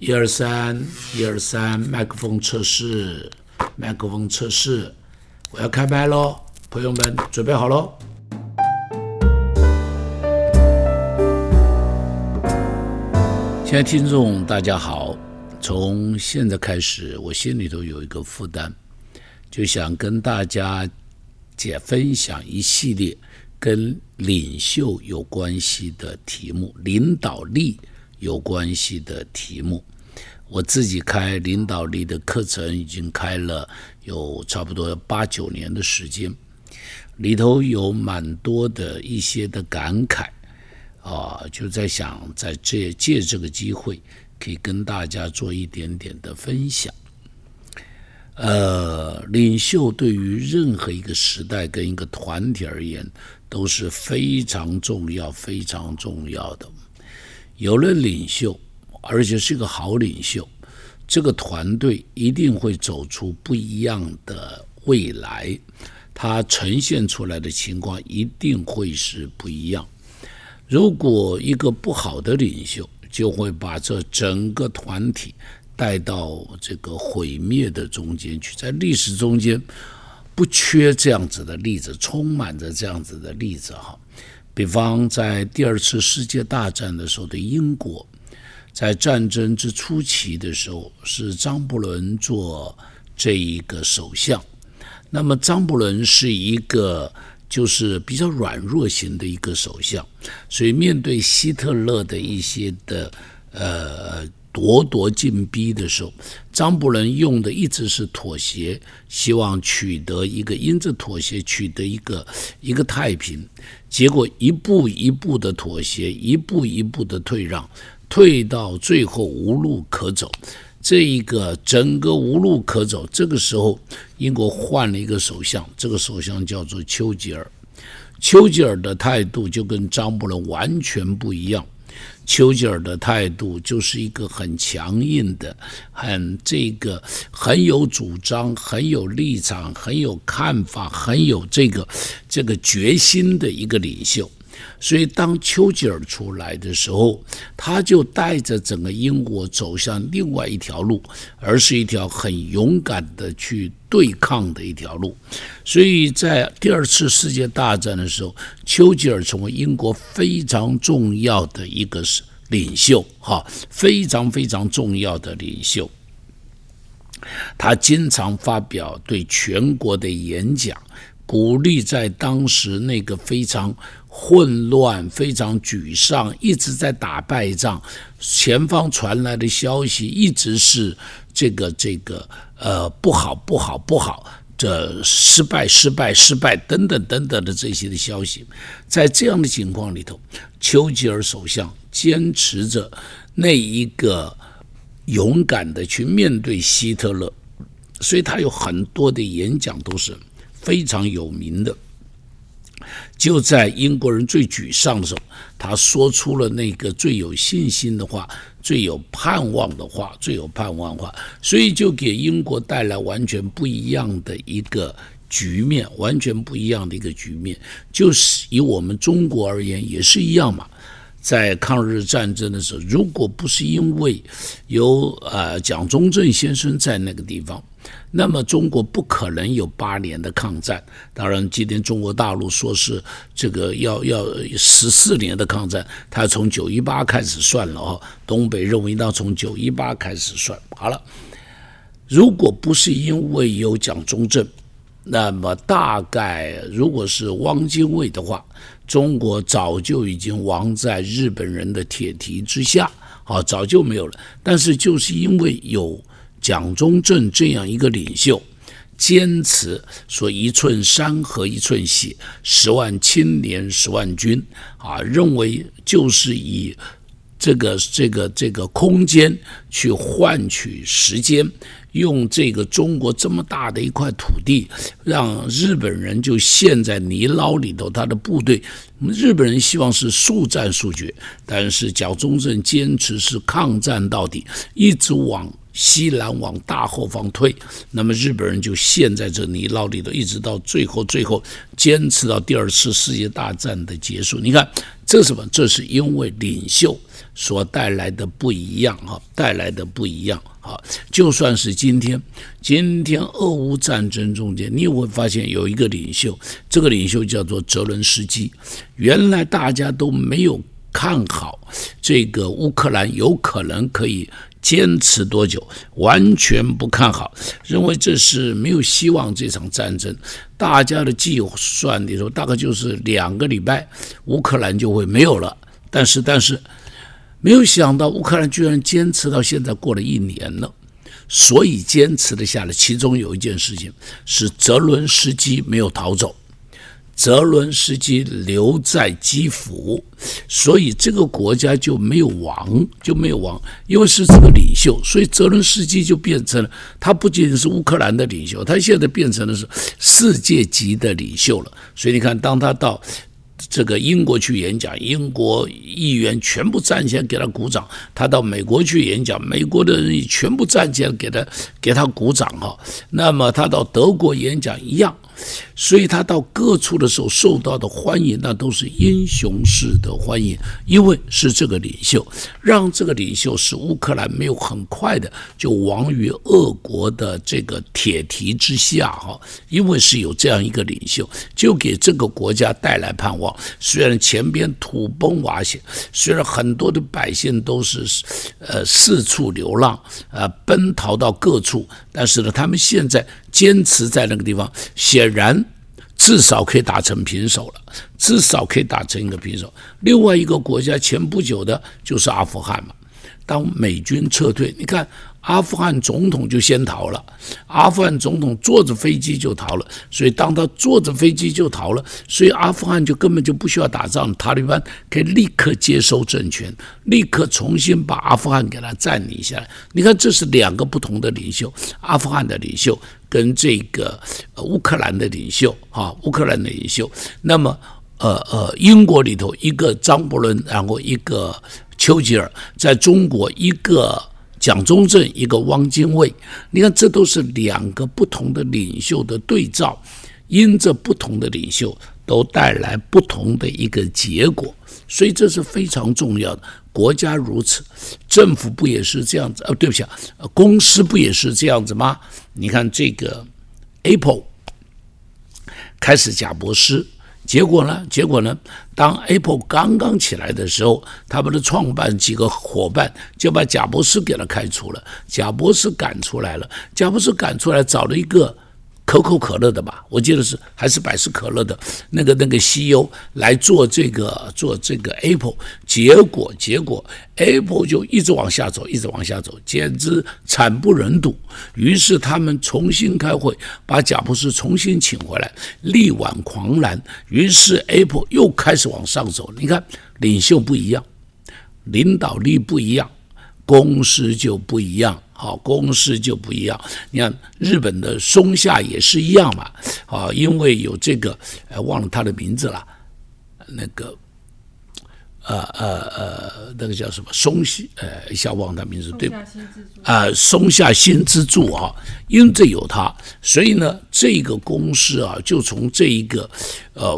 一二三，一二三，麦克风测试，麦克风测试，我要开麦喽，朋友们准备好喽。亲爱的听众，大家好。从现在开始，我心里头有一个负担，就想跟大家解分享一系列跟领袖有关系的题目，领导力。有关系的题目，我自己开领导力的课程已经开了有差不多八九年的时间，里头有蛮多的一些的感慨啊，就在想在这借这个机会，可以跟大家做一点点的分享。呃，领袖对于任何一个时代跟一个团体而言都是非常重要、非常重要的。有了领袖，而且是一个好领袖，这个团队一定会走出不一样的未来。它呈现出来的情况一定会是不一样。如果一个不好的领袖，就会把这整个团体带到这个毁灭的中间去。在历史中间，不缺这样子的例子，充满着这样子的例子哈。比方在第二次世界大战的时候的英国，在战争之初期的时候，是张伯伦做这一个首相。那么张伯伦是一个就是比较软弱型的一个首相，所以面对希特勒的一些的呃。咄咄进逼的时候，张伯伦用的一直是妥协，希望取得一个因着妥协取得一个一个太平。结果一步一步的妥协，一步一步的退让，退到最后无路可走。这一个整个无路可走，这个时候英国换了一个首相，这个首相叫做丘吉尔。丘吉尔的态度就跟张伯伦完全不一样。丘吉尔的态度就是一个很强硬的、很这个很有主张、很有立场、很有看法、很有这个这个决心的一个领袖。所以，当丘吉尔出来的时候，他就带着整个英国走向另外一条路，而是一条很勇敢的去对抗的一条路。所以在第二次世界大战的时候，丘吉尔成为英国非常重要的一个领袖，哈，非常非常重要的领袖。他经常发表对全国的演讲，鼓励在当时那个非常。混乱，非常沮丧，一直在打败仗。前方传来的消息一直是这个这个呃不好不好不好，这失败失败失败等等等等的这些的消息。在这样的情况里头，丘吉尔首相坚持着那一个勇敢的去面对希特勒，所以他有很多的演讲都是非常有名的。就在英国人最沮丧的时候，他说出了那个最有信心的话、最有盼望的话、最有盼望话，所以就给英国带来完全不一样的一个局面，完全不一样的一个局面。就是以我们中国而言，也是一样嘛。在抗日战争的时候，如果不是因为有呃蒋中正先生在那个地方。那么中国不可能有八年的抗战。当然，今天中国大陆说是这个要要十四年的抗战，他从九一八开始算了哦。东北认为要从九一八开始算。好了，如果不是因为有蒋中正，那么大概如果是汪精卫的话，中国早就已经亡在日本人的铁蹄之下，好，早就没有了。但是就是因为有。蒋中正这样一个领袖，坚持说一寸山河一寸血，十万青年十万军啊，认为就是以这个这个这个空间去换取时间，用这个中国这么大的一块土地，让日本人就陷在泥牢里头。他的部队，日本人希望是速战速决，但是蒋中正坚持是抗战到底，一直往。西南往大后方退，那么日本人就陷在这泥淖里头，一直到最后，最后坚持到第二次世界大战的结束。你看，这是什么？这是因为领袖所带来的不一样哈，带来的不一样哈。就算是今天，今天俄乌战争中间，你也会发现有一个领袖，这个领袖叫做泽伦斯基。原来大家都没有。看好这个乌克兰有可能可以坚持多久？完全不看好，认为这是没有希望。这场战争，大家的计算里头大概就是两个礼拜，乌克兰就会没有了。但是，但是没有想到乌克兰居然坚持到现在过了一年了，所以坚持了下来。其中有一件事情是泽伦斯基没有逃走。泽伦斯基留在基辅，所以这个国家就没有王，就没有王，因为是这个领袖，所以泽伦斯基就变成了他不仅仅是乌克兰的领袖，他现在变成的是世界级的领袖了。所以你看，当他到这个英国去演讲，英国议员全部站起来给他鼓掌；他到美国去演讲，美国的人全部站起来给他给他鼓掌哈。那么他到德国演讲一样。所以他到各处的时候受到的欢迎，那都是英雄式的欢迎，因为是这个领袖，让这个领袖使乌克兰没有很快的就亡于俄国的这个铁蹄之下哈，因为是有这样一个领袖，就给这个国家带来盼望。虽然前边土崩瓦解，虽然很多的百姓都是呃四处流浪，呃奔逃到各处，但是呢，他们现在。坚持在那个地方，显然至少可以打成平手了，至少可以打成一个平手。另外一个国家前不久的就是阿富汗嘛，当美军撤退，你看。阿富汗总统就先逃了，阿富汗总统坐着飞机就逃了，所以当他坐着飞机就逃了，所以阿富汗就根本就不需要打仗，塔利班可以立刻接收政权，立刻重新把阿富汗给他占领下来。你看，这是两个不同的领袖，阿富汗的领袖跟这个乌克兰的领袖，哈，乌克兰的领袖。那么，呃呃，英国里头一个张伯伦，然后一个丘吉尔，在中国一个。蒋中正，一个汪精卫，你看，这都是两个不同的领袖的对照，因着不同的领袖，都带来不同的一个结果，所以这是非常重要的。国家如此，政府不也是这样子？呃，对不起啊，公司不也是这样子吗？你看这个 Apple 开始贾博士。结果呢？结果呢？当 Apple 刚刚起来的时候，他们的创办几个伙伴就把贾博士给他开除了，贾博士赶出来了，贾博士赶出来找了一个。可口可乐的吧，我记得是还是百事可乐的那个那个 CEO 来做这个做这个 Apple，结果结果 Apple 就一直往下走，一直往下走，简直惨不忍睹。于是他们重新开会，把贾布斯重新请回来，力挽狂澜。于是 Apple 又开始往上走。你看，领袖不一样，领导力不一样，公司就不一样。好，公司就不一样。你看日本的松下也是一样嘛。啊，因为有这个，呃，忘了他的名字了。那个，呃呃呃，那个叫什么松下？呃，一下忘他名字，对吧？啊，松下新之助啊，因为这有他，所以呢，这个公司啊，就从这一个呃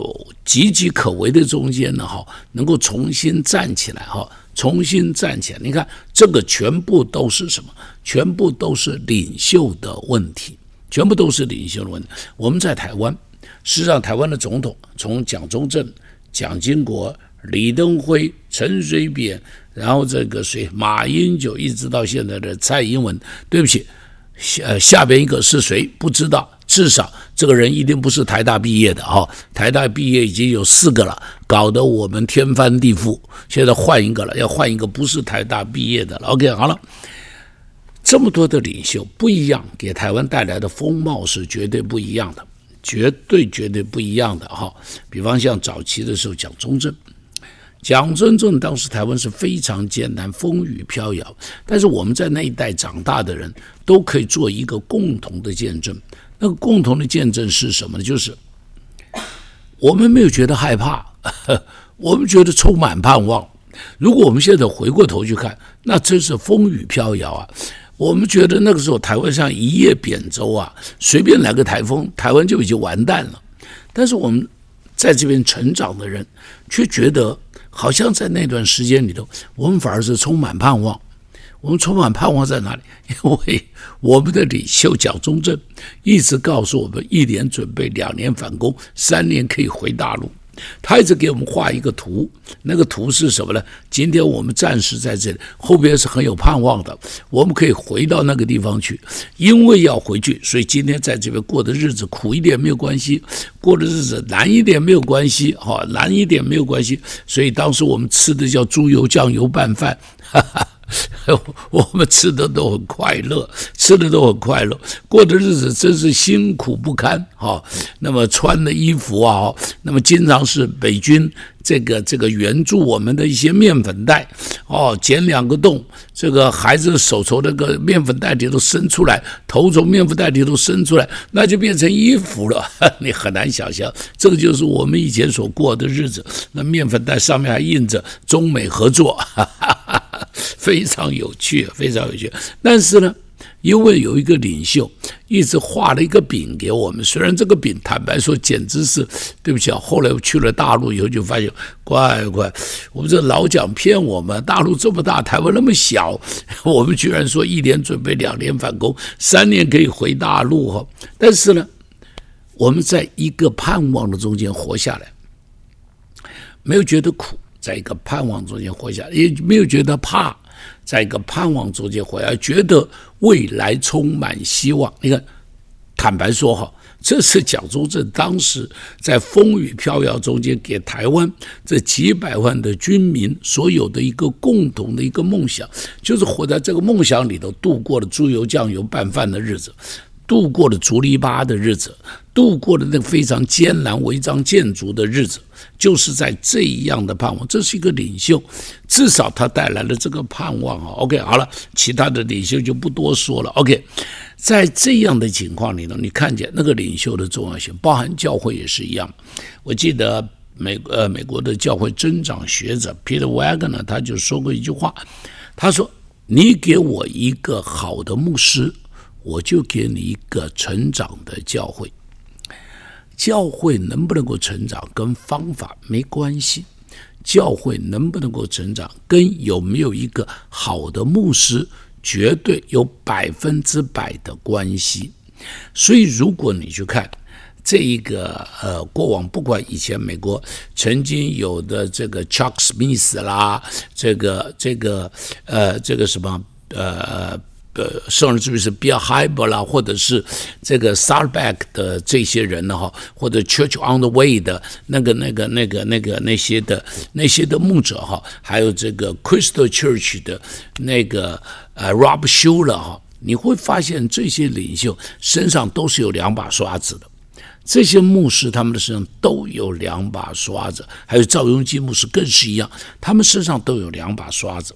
岌岌可危的中间呢，哈，能够重新站起来，哈。重新站起来，你看这个全部都是什么？全部都是领袖的问题，全部都是领袖的问题。我们在台湾，实际上台湾的总统从蒋中正、蒋经国、李登辉、陈水扁，然后这个谁马英九，一直到现在的蔡英文。对不起，下下边一个是谁？不知道。至少这个人一定不是台大毕业的哈，台大毕业已经有四个了，搞得我们天翻地覆。现在换一个了，要换一个不是台大毕业的了。OK，好了，这么多的领袖不一样，给台湾带来的风貌是绝对不一样的，绝对绝对不一样的哈。比方像早期的时候，蒋中正，蒋中正当时台湾是非常艰难，风雨飘摇，但是我们在那一代长大的人都可以做一个共同的见证。那个共同的见证是什么呢？就是我们没有觉得害怕，我们觉得充满盼望。如果我们现在回过头去看，那真是风雨飘摇啊！我们觉得那个时候台湾像一叶扁舟啊，随便来个台风，台湾就已经完蛋了。但是我们在这边成长的人，却觉得好像在那段时间里头，我们反而是充满盼望。我们充满盼望在哪里？因为我们的领袖蒋中正一直告诉我们：一年准备，两年反攻，三年可以回大陆。他一直给我们画一个图，那个图是什么呢？今天我们暂时在这里，后边是很有盼望的，我们可以回到那个地方去。因为要回去，所以今天在这边过的日子苦一点没有关系，过的日子难一点没有关系，哈，难一点没有关系。所以当时我们吃的叫猪油酱油拌饭，哈哈。我们吃的都很快乐，吃的都很快乐，过的日子真是辛苦不堪哈。那么穿的衣服啊，那么经常是北军这个这个援助我们的一些面粉袋哦，剪两个洞，这个孩子手从那个面粉袋里头伸出来，头从面粉袋里头伸出来，那就变成衣服了。你很难想象，这个就是我们以前所过的日子。那面粉袋上面还印着中美合作。哈哈哈。非常有趣，非常有趣。但是呢，因为有一个领袖一直画了一个饼给我们，虽然这个饼坦白说简直是对不起啊。后来我去了大陆以后，就发现乖乖，我们这老蒋骗我们，大陆这么大，台湾那么小，我们居然说一年准备，两年反攻，三年可以回大陆哈。但是呢，我们在一个盼望的中间活下来，没有觉得苦。在一个盼望中间活下来，也没有觉得怕，在一个盼望中间活下来，觉得未来充满希望。你看，坦白说哈，这是蒋中正当时在风雨飘摇中间给台湾这几百万的军民所有的一个共同的一个梦想，就是活在这个梦想里头度过了猪油酱油拌饭的日子。度过了竹篱笆的日子，度过了那个非常艰难违章建筑的日子，就是在这样的盼望。这是一个领袖，至少他带来了这个盼望啊。OK，好了，其他的领袖就不多说了。OK，在这样的情况里头，你看见那个领袖的重要性，包含教会也是一样。我记得美呃美国的教会增长学者 Peter Wagner 他就说过一句话，他说：“你给我一个好的牧师。”我就给你一个成长的教会，教会能不能够成长跟方法没关系，教会能不能够成长跟有没有一个好的牧师绝对有百分之百的关系。所以，如果你去看这一个呃过往，不管以前美国曾经有的这个 Chuck Smith 啦，这个这个呃这个什么呃。呃，甚至于是 Bill Hybel 啦，或者是这个 s a r b a c k 的这些人呢，哈，或者 Church on the Way 的那个、那个、那个、那个那些的那些的牧者哈，还有这个 Crystal Church 的那个呃 Rob Schuller 哈，你会发现这些领袖身上都是有两把刷子的。这些牧师他们的身上都有两把刷子，还有赵永基牧师更是一样，他们身上都有两把刷子。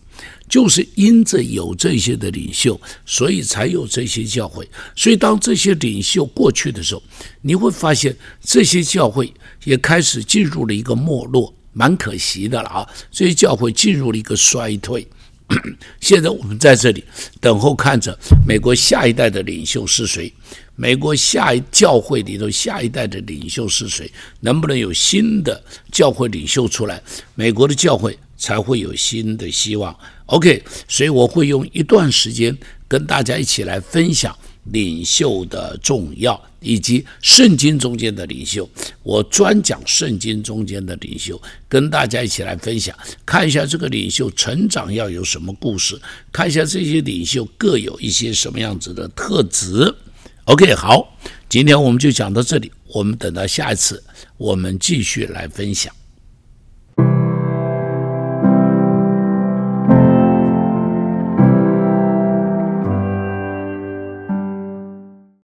就是因着有这些的领袖，所以才有这些教会。所以当这些领袖过去的时候，你会发现这些教会也开始进入了一个没落，蛮可惜的了啊！这些教会进入了一个衰退。现在我们在这里等候看着美国下一代的领袖是谁，美国下一教会里头下一代的领袖是谁，能不能有新的教会领袖出来？美国的教会。才会有新的希望。OK，所以我会用一段时间跟大家一起来分享领袖的重要，以及圣经中间的领袖。我专讲圣经中间的领袖，跟大家一起来分享，看一下这个领袖成长要有什么故事，看一下这些领袖各有一些什么样子的特质。OK，好，今天我们就讲到这里，我们等到下一次，我们继续来分享。